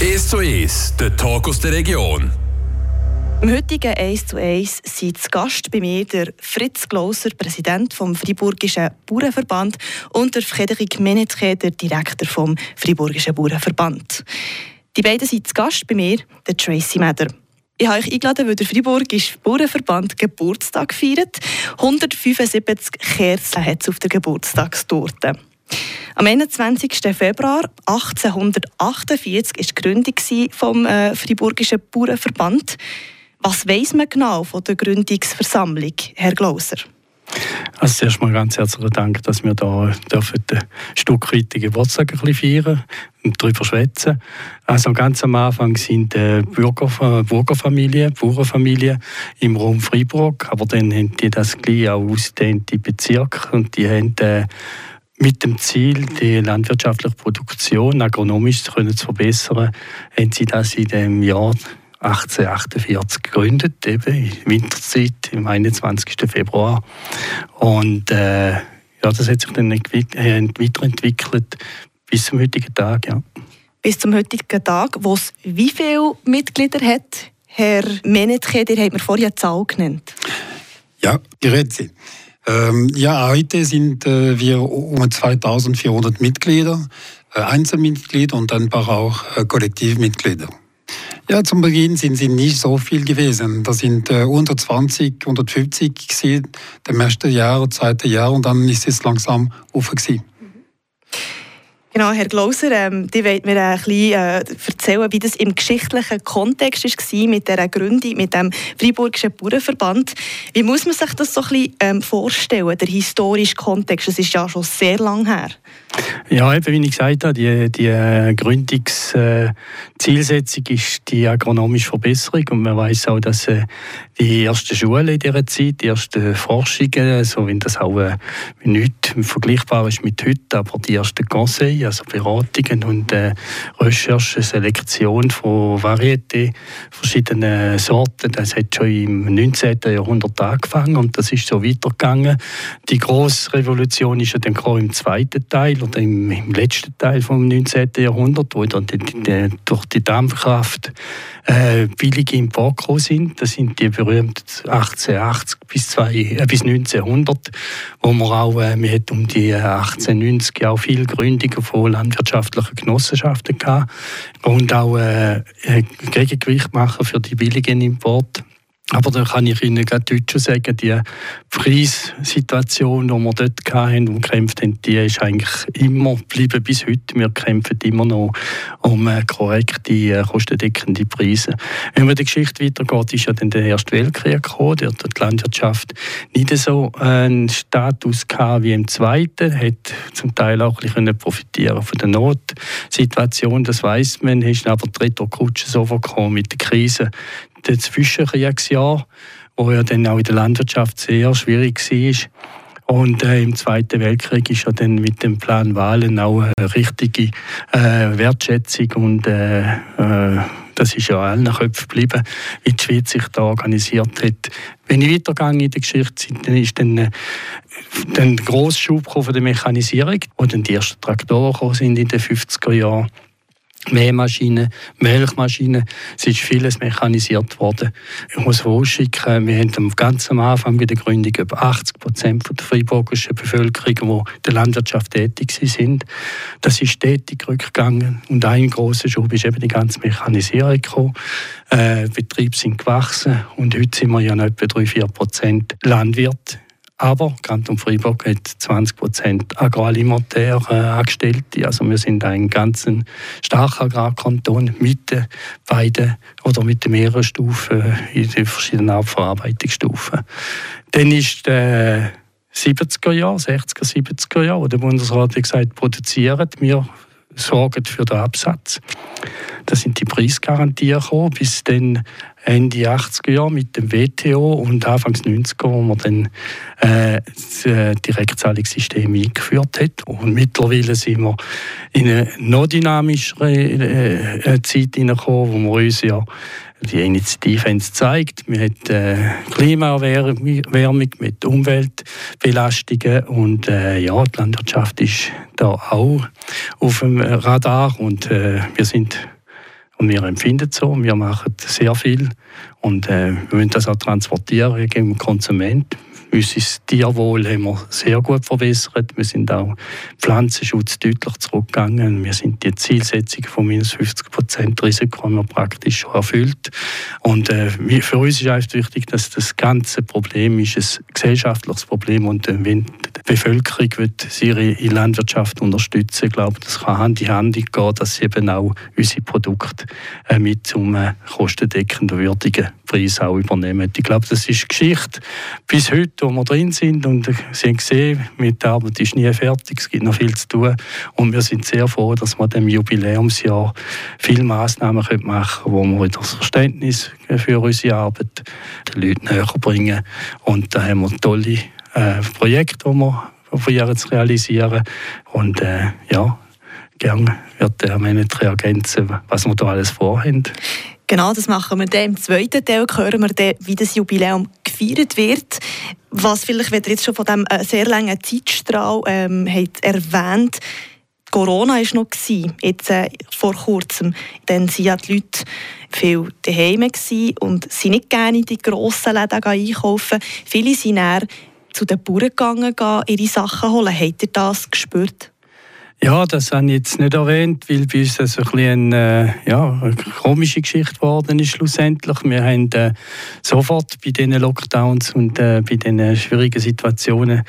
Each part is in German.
1 zu 1, der Talk aus der Region. Im heutigen 1 zu 1 sind zu Gast bei mir der Fritz Glauser, Präsident vom Friburgischen Bauernverband und der Frederik Menetke, der Direktor vom Friburgischen Bauernverband. Die beiden sind zu Gast bei mir, der Tracy Meder. Ich habe euch eingeladen, weil der Friburgische Bauernverband Geburtstag feiert. 175 Kerzen hat es auf der Geburtstagstorte. Am 21. Februar 1848 war die Gründung vom äh, Friburgischen Bauernverband. Was weiß man genau von der Gründungsversammlung, Herr Glauser? Also zuerst mal ganz herzlichen Dank, dass wir hier dürfen ein Stück weit den Geburtstag ein feiern und darüber schwätzen. Also ganz am Anfang sind äh, Bürger, Bürgerfamilien, Bauernfamilien im Raum Freiburg, aber dann haben die das gleich auch ausgedehnt in Bezirke und die haben äh, mit dem Ziel, die landwirtschaftliche Produktion agronomisch zu verbessern, haben sie das in dem Jahr 1848 gegründet, eben in Winterzeit, am 21. Februar. Und äh, ja, das hat sich dann äh, weiterentwickelt bis zum heutigen Tag. Ja. Bis zum heutigen Tag, wo es wie viele Mitglieder hat? Herr Menetke, ihr habt mir vorher eine Zahl genannt. Ja, grüezi. Ähm, ja, heute sind äh, wir um 2400 Mitglieder, äh, Einzelmitglieder und ein paar auch äh, Kollektivmitglieder. Ja, zum Beginn sind sie nicht so viel gewesen. Da sind äh, unter 20, 150 gewesen, dem ersten Jahr, zweite Jahr und dann ist es langsam auf Genau, Herr Glauser, ähm, die wollt mir ein bisschen äh, erzählen, wie das im geschichtlichen Kontext war mit dieser Gründung, mit dem Freiburgischen Bauernverband. Wie muss man sich das so ein bisschen ähm, vorstellen, der historische Kontext? Das ist ja schon sehr lang her. Ja, eben, wie ich gesagt habe, die, die äh, Gründungszielsetzung äh, ist die agronomische Verbesserung und man weiß auch, dass äh, die ersten Schulen in dieser Zeit, die ersten Forschungen, so wie das auch äh, nicht vergleichbar ist mit heute, aber die ersten Conseils, also Beratungen und äh, Recherche, Selektion von Varieté, verschiedenen Sorten, das hat schon im 19. Jahrhundert angefangen und das ist so weitergegangen. Die grosse Revolution ist ja dann im zweiten Teil oder im, im letzten Teil des 19. Jahrhunderts, wo dann die, die, durch die Dampfkraft äh, billige Importe sind. Das sind die berühmten 1880 bis, zwei, äh, bis 1900, wo man auch äh, wir um die 1890 auch viele Gründungen von landwirtschaftlichen Genossenschaften gehabt und auch äh, Gegengewicht machen für die billigen Importe. Aber da kann ich Ihnen gerade schon sagen, die Preissituation, die wir dort hatten und gekämpft haben, die ist eigentlich immer geblieben bis heute. Wir kämpfen immer noch um äh, korrekte, äh, kostendeckende Preise. Wenn man die Geschichte weitergeht, ist ja dann der Erste Weltkrieg gekommen, der hat die Landwirtschaft nicht so einen Status gehabt wie im Zweiten, hat zum Teil auch ein bisschen profitieren von der Notsituation, das weiß man, ist aber die Retourkutsche so gekommen mit der Krise den Zwischenkriegsjahr, wo ja dann auch in der Landwirtschaft sehr schwierig war. Und äh, im Zweiten Weltkrieg ist ja dann mit dem Plan Wahlen auch eine richtige äh, Wertschätzung und äh, äh, das ist ja allen Köpfen geblieben, wie die Schweiz sich da organisiert hat. Wenn ich weitergehe in der Geschichte, dann ist dann, äh, dann der grosse Schub von der Mechanisierung, wo dann die ersten Traktoren sind in den 50er Jahren Mähmaschinen, Milchmaschinen. Es ist vieles mechanisiert worden. Ich muss vorausschicken, wir haben ganz am Anfang bei der Gründung über 80 Prozent der freiburgischen Bevölkerung, die in der Landwirtschaft tätig sind. Das ist stetig rückgegangen und ein großer Schub ist eben die ganze Mechanisierung gekommen. Äh, Betriebe sind gewachsen und heute sind wir ja noch etwa 3-4 Prozent Landwirte aber Kanton Freiburg hat 20 Prozent agroalimentaire äh, Angestellte. Also wir sind ein ganz starker Agrarkanton mit den beiden oder mit den mehreren Stufen in den verschiedenen Abverarbeitungsstufen. Dann ist der 70er Jahr, 60er, 70er Jahr, wo der Bundesrat hat gesagt, produzieren wir sorgen für den Absatz. Da sind die Preisgarantien gekommen, bis dann Ende 80er Jahre mit dem WTO und Anfangs 90er, wo man dann äh, das äh, Direktzahlungssystem eingeführt hat. Und mittlerweile sind wir in eine noch dynamischere äh, äh Zeit hineingekommen, wo wir uns ja die Initiative haben es gezeigt. Wir haben äh, Klimaerwärmung mit Umweltbelastungen und äh, ja, die Landwirtschaft ist da auch auf dem Radar und äh, wir sind Und wir empfinden es so, wir machen sehr viel und äh, wir müssen das auch transportieren gegen den Konsumenten. Unser Tierwohl haben wir sehr gut verbessert. Wir sind auch Pflanzenschutz deutlich zurückgegangen. Wir sind die Zielsetzung von minus 50 Prozent Risiko haben wir praktisch schon erfüllt. Und äh, für uns ist einfach wichtig, dass das ganze Problem ist ein gesellschaftliches Problem und äh, wenn die Bevölkerung wird ihre Landwirtschaft unterstützen, ich glaube, das kann Hand in Hand gehen, dass sie eben auch unsere Produkte äh, mit zum äh, kostendeckenden, würdigen Preis auch übernehmen. Ich glaube, das ist Geschichte bis heute, wo wir drin sind und Sie haben gesehen, mit der Arbeit ist nie fertig, es gibt noch viel zu tun und wir sind sehr froh, dass wir dem Jubiläumsjahr viele Massnahmen machen können, wo wir das Verständnis für unsere Arbeit den Leuten näher bringen und da haben wir tolle äh, Projekte, die wir probieren zu realisieren und äh, ja, gerne wird der Manager ergänzen, was wir da alles vorhaben. Genau, das machen wir dann. Im zweiten Teil hören wir dann, wie das Jubiläum gefeiert wird. Was vielleicht, wenn ihr jetzt schon von diesem äh, sehr langen Zeitstrahl ähm, erwähnt Corona war noch, jetzt äh, vor kurzem. Dann waren ja die Leute viel daheim und sind nicht gerne in die grossen Läden einkaufen. Viele sind dann zu den Bauern gegangen, ihre Sachen holen. Habt ihr das gespürt? Ja, das habe ich jetzt nicht erwähnt, weil bei uns das ein bisschen eine, äh, ja, eine komische Geschichte geworden ist schlussendlich. Wir haben äh, sofort bei diesen Lockdowns und äh, bei diesen schwierigen Situationen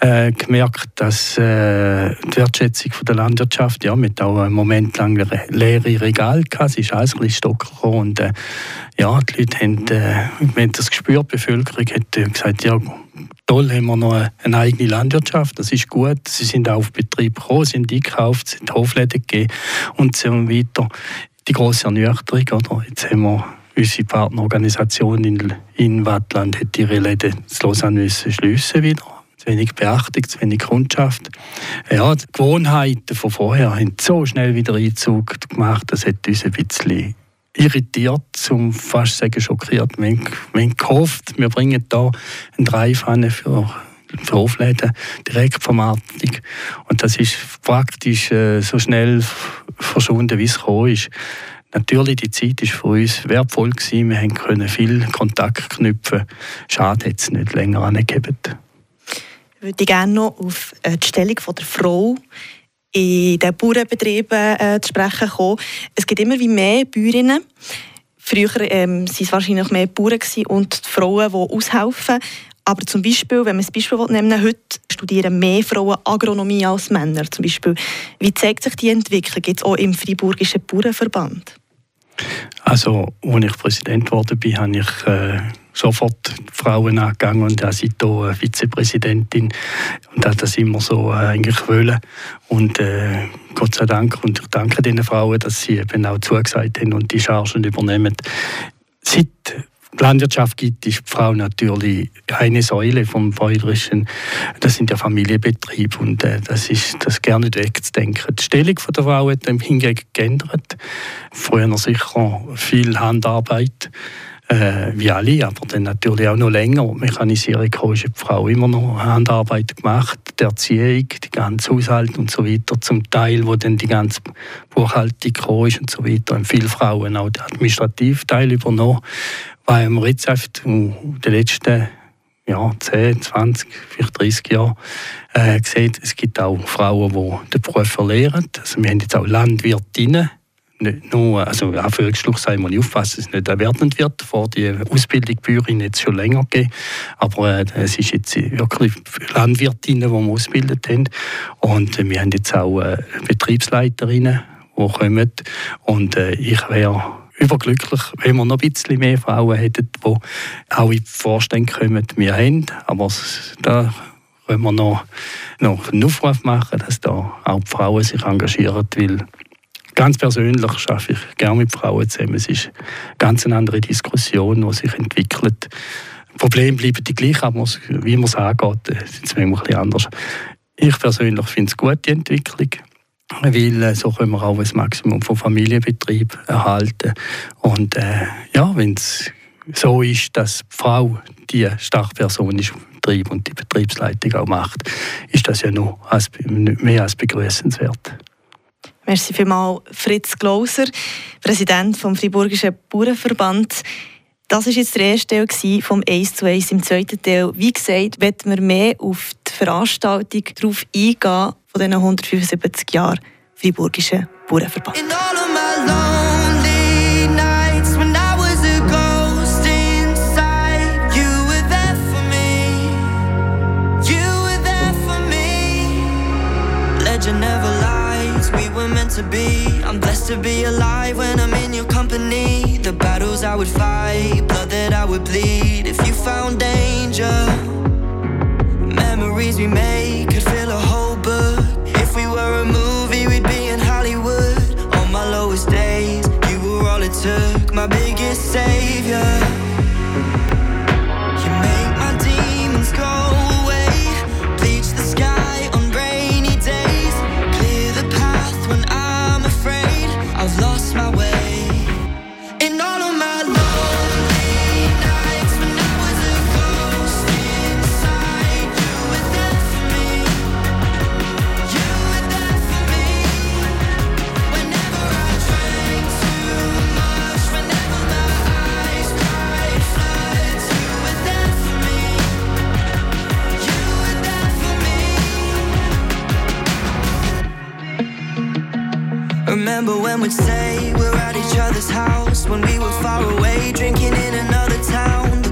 äh, gemerkt, dass äh, die Wertschätzung von der Landwirtschaft, ja, mit auch einen Moment lang leere Regal hatte, es ist alles ein bisschen stocker und äh, ja, die Leute haben, äh, haben das gespürt, die Bevölkerung hat gesagt, ja, toll haben wir noch eine eigene Landwirtschaft, das ist gut. Sie sind auch auf Betrieb gekommen, sind eingekauft, sind Hofläden gegeben und so weiter. Die grosse Ernüchterung, oder? Jetzt haben wir unsere Partnerorganisation in, in Wattland hat ihre Läden zu Lausanne müssen schliessen wieder. Zu wenig Beachtung, zu wenig Kundschaft. Ja, die Gewohnheiten von vorher haben so schnell wieder Einzug gemacht, das hat uns ein bisschen irritiert, zum fast sagen schockiert. Wir haben gehofft, wir bringen da eine Dreifanne für für Hofläden, Direktvermarktung. Und das ist praktisch äh, so schnell verschwunden, wie es gekommen ist. Natürlich, die Zeit war für uns wertvoll. Gewesen. Wir konnten viel Kontakt knüpfen. Schade, hat es nicht länger angegeben. Ich würde gerne noch auf äh, die Stellung der Frau in den Bauernbetrieben äh, zu sprechen kommen. Es gibt immer wie mehr Bäuerinnen. Früher ähm, waren es wahrscheinlich mehr Bauern und die Frauen, die aushelfen. Aber zum Beispiel, wenn man das Beispiel nehmen heute studieren mehr Frauen Agronomie als Männer. Zum Beispiel. Wie zeigt sich die Entwicklung jetzt auch im Freiburgischen Bauernverband? Also, als ich Präsident geworden bin, habe ich äh, sofort Frauen angegangen und auch seitdem Vizepräsidentin und hat das immer so äh, eigentlich wollen. Und äh, Gott sei Dank und ich danke den Frauen, dass sie eben auch zugesagt haben und die Chargen übernehmen. Seit die Landwirtschaft gibt, ist die Frau natürlich eine Säule vom Bäuerischen. Das sind ja Familienbetriebe und äh, das ist das gerne nicht wegzudenken. Die Stellung der Frau hat hingegen geändert. Früher sicher viel Handarbeit äh, wie alle, aber dann natürlich auch noch länger. Mechanisierung ist die Frau immer noch Handarbeit gemacht, die Erziehung, die ganze Haushalt und so weiter, zum Teil, wo dann die ganze Buchhaltung ist und so weiter, haben viele Frauen auch den Administrativteil übernommen, weil wir jetzt in den letzten ja, 10, 20, vielleicht 30 Jahren äh, gesehen, es gibt auch Frauen, die den Beruf verlieren. Also wir haben jetzt auch Landwirtinnen, nicht nur, also Anführungsschlusszeichen muss ich aufpassen, dass es nicht erwertend wird, vor die Ausbildung Bäuerin jetzt schon länger gegeben, aber äh, es ist jetzt wirklich Landwirtinnen, die wir ausgebildet haben. Und äh, wir haben jetzt auch äh, Betriebsleiterinnen, die kommen. Und ich wäre überglücklich, wenn wir noch ein bisschen mehr Frauen hätten, die auch in die Vorstände kommen. Wir haben, aber da können wir noch, noch einen Aufruf machen, dass da auch die Frauen sich engagieren, weil Ganz persönlich schaffe ich gerne mit Frauen zusammen. Es ist eine ganz andere Diskussion, die sich entwickelt. Die Probleme bleiben die gleichen, aber wie man es angeht, sind es manchmal ein bisschen anders. Ich persönlich finde es gut, die Entwicklung weil äh, so können wir auch das Maximum von Familienbetrieb erhalten. Und äh, ja, wenn es so ist, dass die Frau die starke Person ist im Betrieb und die Betriebsleitung auch macht, ist das ja noch mehr als begrüßenswert. Merci vielmals, Fritz Glauser, Präsident vom Friburgischen Bauernverband. Das war jetzt der erste Teil vom 1 zu 1 im zweiten Teil. Wie gesagt, wollen wir mehr auf die Veranstaltung darauf eingehen von diesen 175 Jahren Friburgischen Bauernverband. To be. I'm blessed to be alive when I'm in your company. The battles I would fight, blood that I would bleed. If you found danger, memories we made Remember when we'd say we're at each other's house when we were far away, drinking in another town.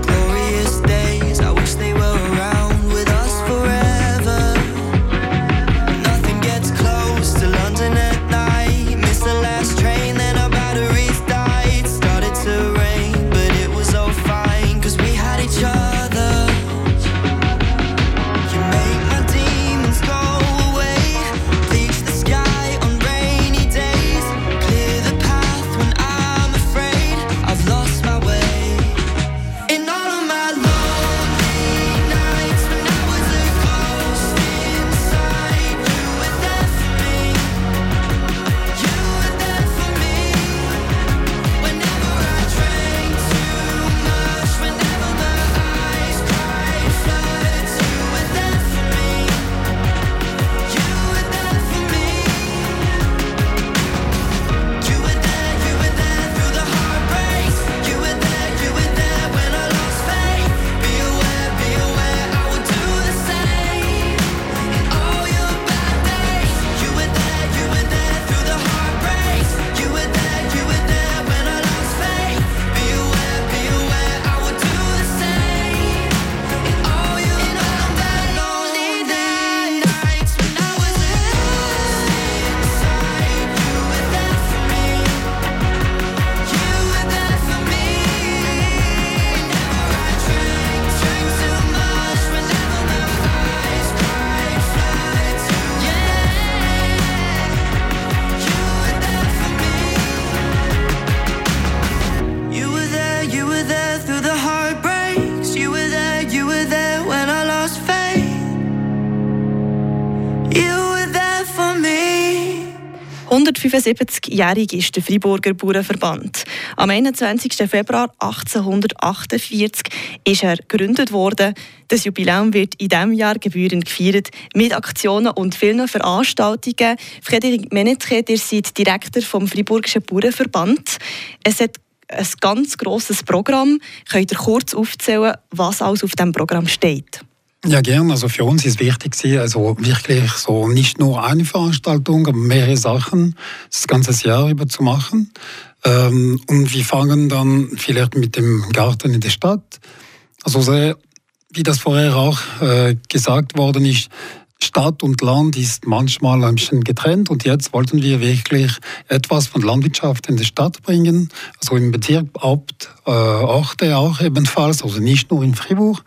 175-jährig ist der Freiburger Bauernverband. Am 21. Februar 1848 ist er gegründet worden. Das Jubiläum wird in diesem Jahr gebührend gefeiert mit Aktionen und vielen Veranstaltungen. Frederik Menetret, ihr seid Direktor vom Freiburgischen Bauernverband. Es hat ein ganz grosses Programm. Könnt ihr kurz aufzählen, was alles auf diesem Programm steht? Ja, gern. Also für uns ist wichtig, also wirklich so nicht nur eine Veranstaltung, aber mehrere Sachen das ganze Jahr über zu machen. Ähm, und wir fangen dann vielleicht mit dem Garten in der Stadt. Also sehr, wie das vorher auch äh, gesagt worden ist, Stadt und Land ist manchmal ein bisschen getrennt und jetzt wollten wir wirklich etwas von Landwirtschaft in die Stadt bringen, also im Bezirk Abt, äh, Orte auch ebenfalls, also nicht nur in Fribourg.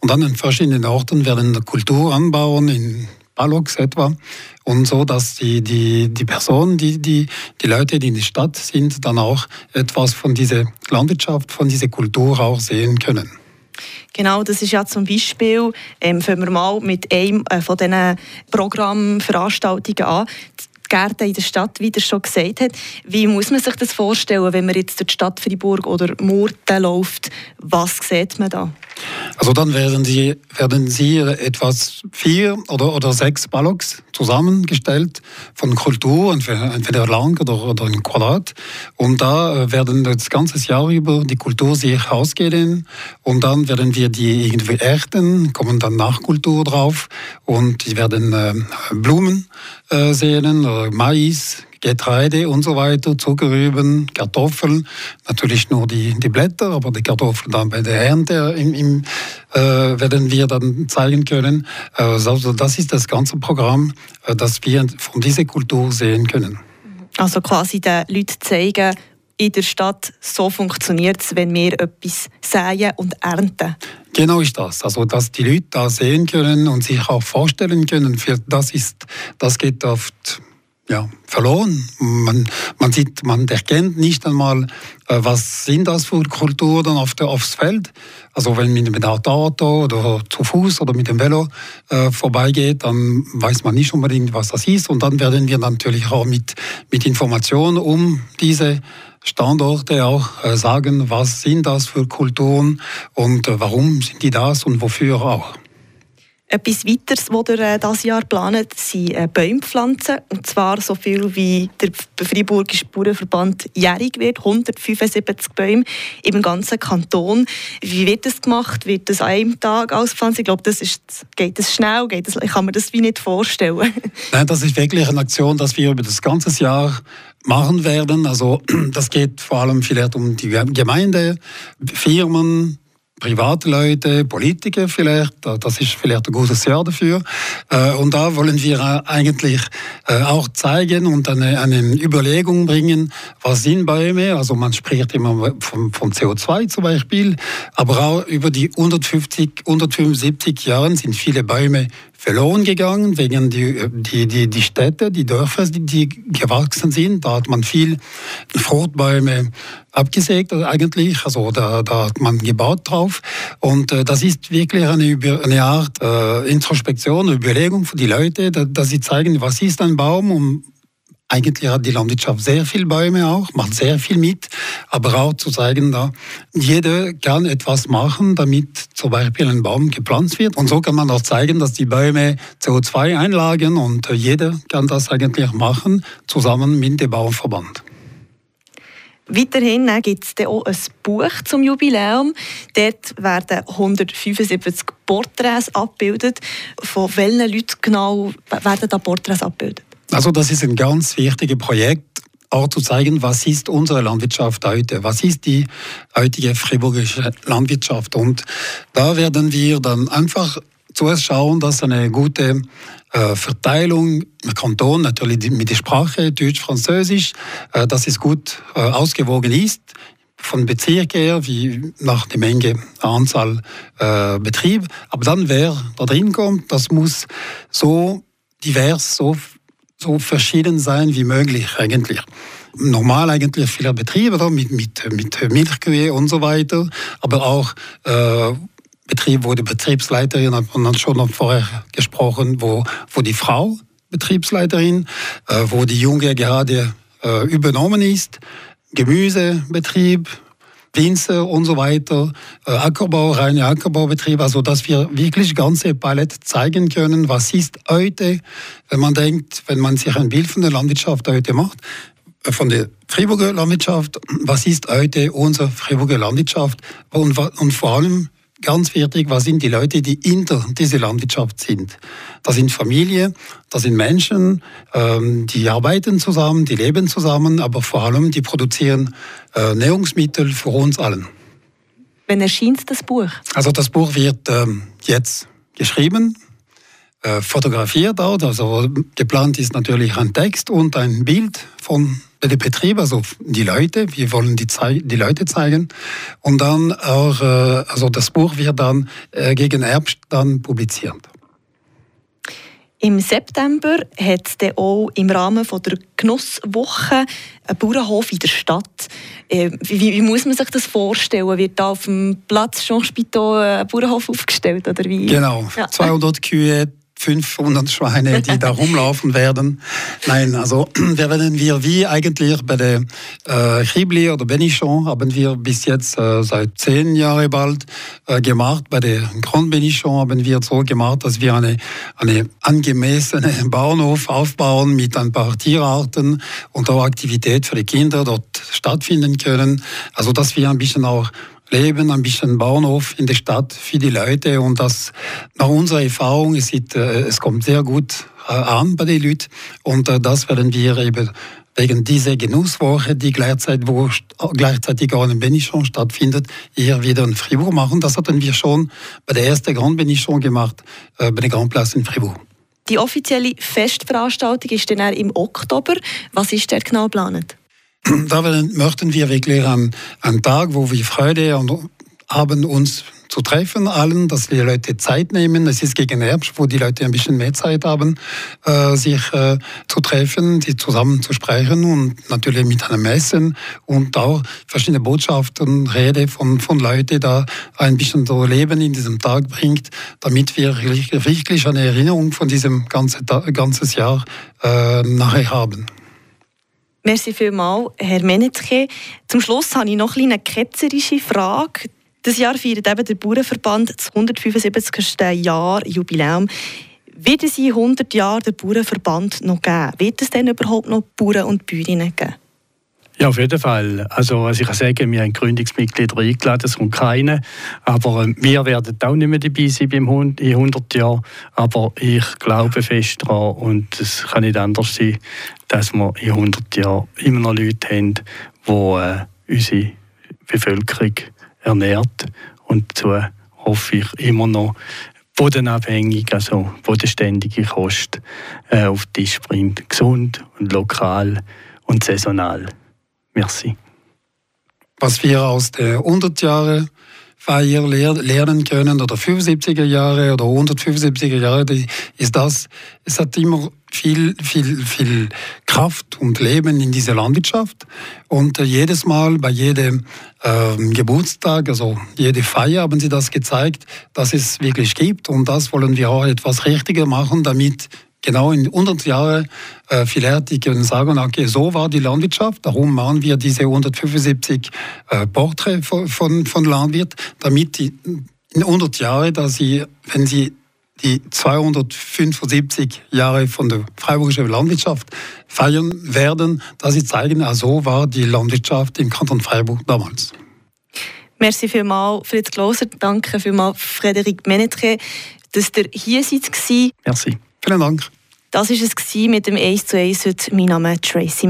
Und dann in verschiedenen Orten werden Kultur anbauen, in Palox etwa, und so, dass die, die, die Personen, die, die, die Leute, die in der Stadt sind, dann auch etwas von dieser Landwirtschaft, von dieser Kultur auch sehen können. Genau, das ist ja zum Beispiel, ähm, fangen wir mal mit einem äh, von diesen Programmveranstaltungen an. Gärten in der Stadt, wie er schon gesagt hat. Wie muss man sich das vorstellen, wenn man jetzt durch die Stadt Freiburg oder Murten läuft? Was sieht man da? Also dann werden Sie, werden Sie etwas vier oder, oder sechs Ballocks zusammengestellt von Kultur, entweder lang oder, oder in Quadrat. Und da äh, werden das ganze Jahr über die Kultur sich ausgehen und dann werden wir die irgendwie ernten, kommen dann Nachkultur drauf und die werden äh, Blumen äh, sehen, äh, Mais, Getreide und so weiter, Zuckerrüben, Kartoffeln, natürlich nur die, die Blätter, aber die Kartoffeln dann bei der Ernte im, im, äh, werden wir dann zeigen können. Äh, also das ist das ganze Programm, äh, das wir von dieser Kultur sehen können. Also quasi den Leuten zeigen, in der Stadt, so funktioniert es, wenn wir etwas säen und ernten. Genau ist das. Also, dass die Leute da sehen können und sich auch vorstellen können, für das, ist, das geht oft ja, verloren. Man, man, sieht, man erkennt nicht einmal, äh, was sind das für Kulturen auf der, aufs Feld. Also wenn man mit dem Auto oder zu Fuß oder mit dem Velo äh, vorbeigeht, dann weiß man nicht unbedingt, was das ist. Und dann werden wir natürlich auch mit, mit Informationen um diese Standorte auch äh, sagen, was sind das für Kulturen und äh, warum sind die das und wofür auch. Etwas weiteres, was ihr äh, dieses Jahr plant, sind äh, Bäumpflanzen. Und zwar so viel wie der Freiburgische Bauernverband jährig wird. 175 Bäume im ganzen Kanton. Wie wird das gemacht? Wird das an einem Tag auspflanzt? Ich glaube, das ist, geht das schnell? Geht das, ich kann mir das wie nicht vorstellen. Nein, das ist wirklich eine Aktion, die wir über das ganze Jahr machen werden. Also das geht vor allem vielleicht um die Gemeinde, Firmen, Privatleute, Politiker vielleicht, das ist vielleicht ein gutes Jahr dafür. Äh, und da wollen wir eigentlich äh, auch zeigen und eine, eine Überlegung bringen, was sind Bäume, also man spricht immer von, von CO2 zum Beispiel, aber auch über die 150, 175 Jahren sind viele Bäume verloren gegangen wegen die, die, die, die Städte, die Dörfer, die, die gewachsen sind. Da hat man viel Fruchtbäume abgesägt eigentlich, also da, da hat man gebaut drauf. Und äh, das ist wirklich eine, eine Art äh, Introspektion, Überlegung für die Leute, dass, dass sie zeigen, was ist ein Baum und eigentlich hat die Landwirtschaft sehr viele Bäume auch, macht sehr viel mit, aber auch zu zeigen, da jeder kann etwas machen, damit zum Beispiel ein Baum gepflanzt wird. Und so kann man auch zeigen, dass die Bäume CO2 einlagen und jeder kann das eigentlich machen, zusammen mit dem Bauernverband. Weiterhin gibt es auch ein Buch zum Jubiläum. Dort werden 175 Porträts abgebildet. Von welchen Leuten genau werden da Porträts abgebildet? Also das ist ein ganz wichtiges Projekt, auch zu zeigen, was ist unsere Landwirtschaft heute, was ist die heutige friburgische Landwirtschaft. Und da werden wir dann einfach zuerst schauen, dass eine gute äh, Verteilung im Kanton, natürlich mit der Sprache Deutsch, Französisch, äh, dass es gut äh, ausgewogen ist von Bezirk her, wie nach der Menge, Anzahl äh, Betrieb. Aber dann, wer da drin kommt, das muss so divers, so so verschieden sein wie möglich eigentlich. Normal eigentlich viele Betriebe da, mit, mit, mit Milchkühe und so weiter, aber auch äh, Betriebe, wo die Betriebsleiterin, hat man schon noch vorher gesprochen, wo, wo die Frau Betriebsleiterin, äh, wo die Junge gerade äh, übernommen ist, Gemüsebetrieb, Winzer und so weiter, äh, Ackerbau, reine Ackerbaubetrieb, also dass wir wirklich ganze Palette zeigen können, was ist heute, wenn man denkt, wenn man sich ein Bild von der Landwirtschaft heute macht, äh, von der Friburger Landwirtschaft, was ist heute unsere Friburger Landwirtschaft? Und, und vor allem ganz wichtig, was sind die Leute, die hinter dieser Landwirtschaft sind. Das sind Familien, das sind Menschen, ähm, die arbeiten zusammen, die leben zusammen, aber vor allem die produzieren äh, Nahrungsmittel für uns allen. Wann erscheint das Buch? Also das Buch wird ähm, jetzt geschrieben, äh, fotografiert auch. Also geplant ist natürlich ein Text und ein Bild von der Betrieb, also die Leute, wir wollen die, die Leute zeigen. Und dann auch, äh, also das Buch wird dann äh, gegen Herbst dann publiziert. Im September hat es auch im Rahmen von der Genusswoche einen Bauernhof in der Stadt. Äh, wie, wie, muss man sich das vorstellen? Wird da auf dem Platz Jean Spitot ein Bauernhof aufgestellt? Oder wie? Genau, ja. 200 Kühe, 500 Schweine, die da rumlaufen werden. Nein, also werden wir wie eigentlich bei der äh, oder Benichon haben wir bis jetzt äh, seit zehn Jahren bald äh, gemacht. Bei der Grand Benichon haben wir so gemacht, dass wir eine, eine angemessene Bauernhof aufbauen mit ein paar Tierarten und auch Aktivität für die Kinder dort stattfinden können. Also dass wir ein bisschen auch Leben, ein bisschen Bauernhof in der Stadt für die Leute und das nach unserer Erfahrung, es, sieht, äh, es kommt sehr gut äh, an bei den Leuten und äh, das werden wir eben wegen dieser Genusswoche, die gleichzeitig, wo gleichzeitig auch in Benichon stattfindet, hier wieder in Fribourg machen. Das hatten wir schon bei der ersten Grand Benichon gemacht, bei der Grand Place in Fribourg. Die offizielle Festveranstaltung ist dann im Oktober. Was ist dort genau geplant? da möchten wir wirklich einen, einen Tag, wo wir Freude haben, uns zu treffen, allen, dass die Leute Zeit nehmen. Es ist gegen Herbst, wo die Leute ein bisschen mehr Zeit haben, äh, sich äh, zu treffen, die zusammen zu sprechen und natürlich mit einem Essen und auch verschiedene Botschaften, Rede von, von Leuten da ein bisschen so Leben in diesem Tag bringt, damit wir wirklich eine Erinnerung von diesem ganzen ganzes Jahr äh, nachher haben. Merci vielmals, Herr Menetke. Zum Schluss habe ich noch eine ketzerische Frage. Das Jahr feiert eben der Bauernverband das 175. Jahr Jubiläum. Wird es in 100 Jahren den Bauernverband noch geben? Wird es denn überhaupt noch Bauern und Bäuerinnen geben? Ja, auf jeden Fall. Also, was ich kann sagen, wir haben Gründungsmitglieder eingeladen, es kommt keine. Aber äh, wir werden auch nicht mehr dabei sein beim Hund in 100 Jahren. Aber ich glaube fest daran und es kann nicht anders sein, dass wir in 100 Jahren immer noch Leute haben, die äh, unsere Bevölkerung ernährt. Und dazu hoffe ich immer noch bodenabhängig, also bodenständige Kost äh, auf den Tisch bringt. Gesund und lokal und saisonal. Merci. Was wir aus der 100 Jahre Feier lernen können oder 75er Jahre oder 175er Jahre, ist das, es hat immer viel, viel, viel Kraft und Leben in dieser Landwirtschaft. Und äh, jedes Mal bei jedem äh, Geburtstag, also jede Feier haben sie das gezeigt, dass es wirklich gibt. Und das wollen wir auch etwas richtiger machen, damit genau in 100 Jahren äh, vielleicht die können sagen, okay, so war die Landwirtschaft, darum machen wir diese 175 äh, Porträts von, von, von Landwirt, damit die in 100 Jahren, dass sie, wenn sie die 275 Jahre von der freiburgischen Landwirtschaft feiern werden, dass sie zeigen, ah, so war die Landwirtschaft im Kanton Freiburg damals. Merci vielmals, Fritz Gloser. Danke vielmals, Frederik Menetre, dass ihr hier seid. Merci. Vielen Dank. Das war es mit dem 1 zu 1 heute. Mein Name ist Tracy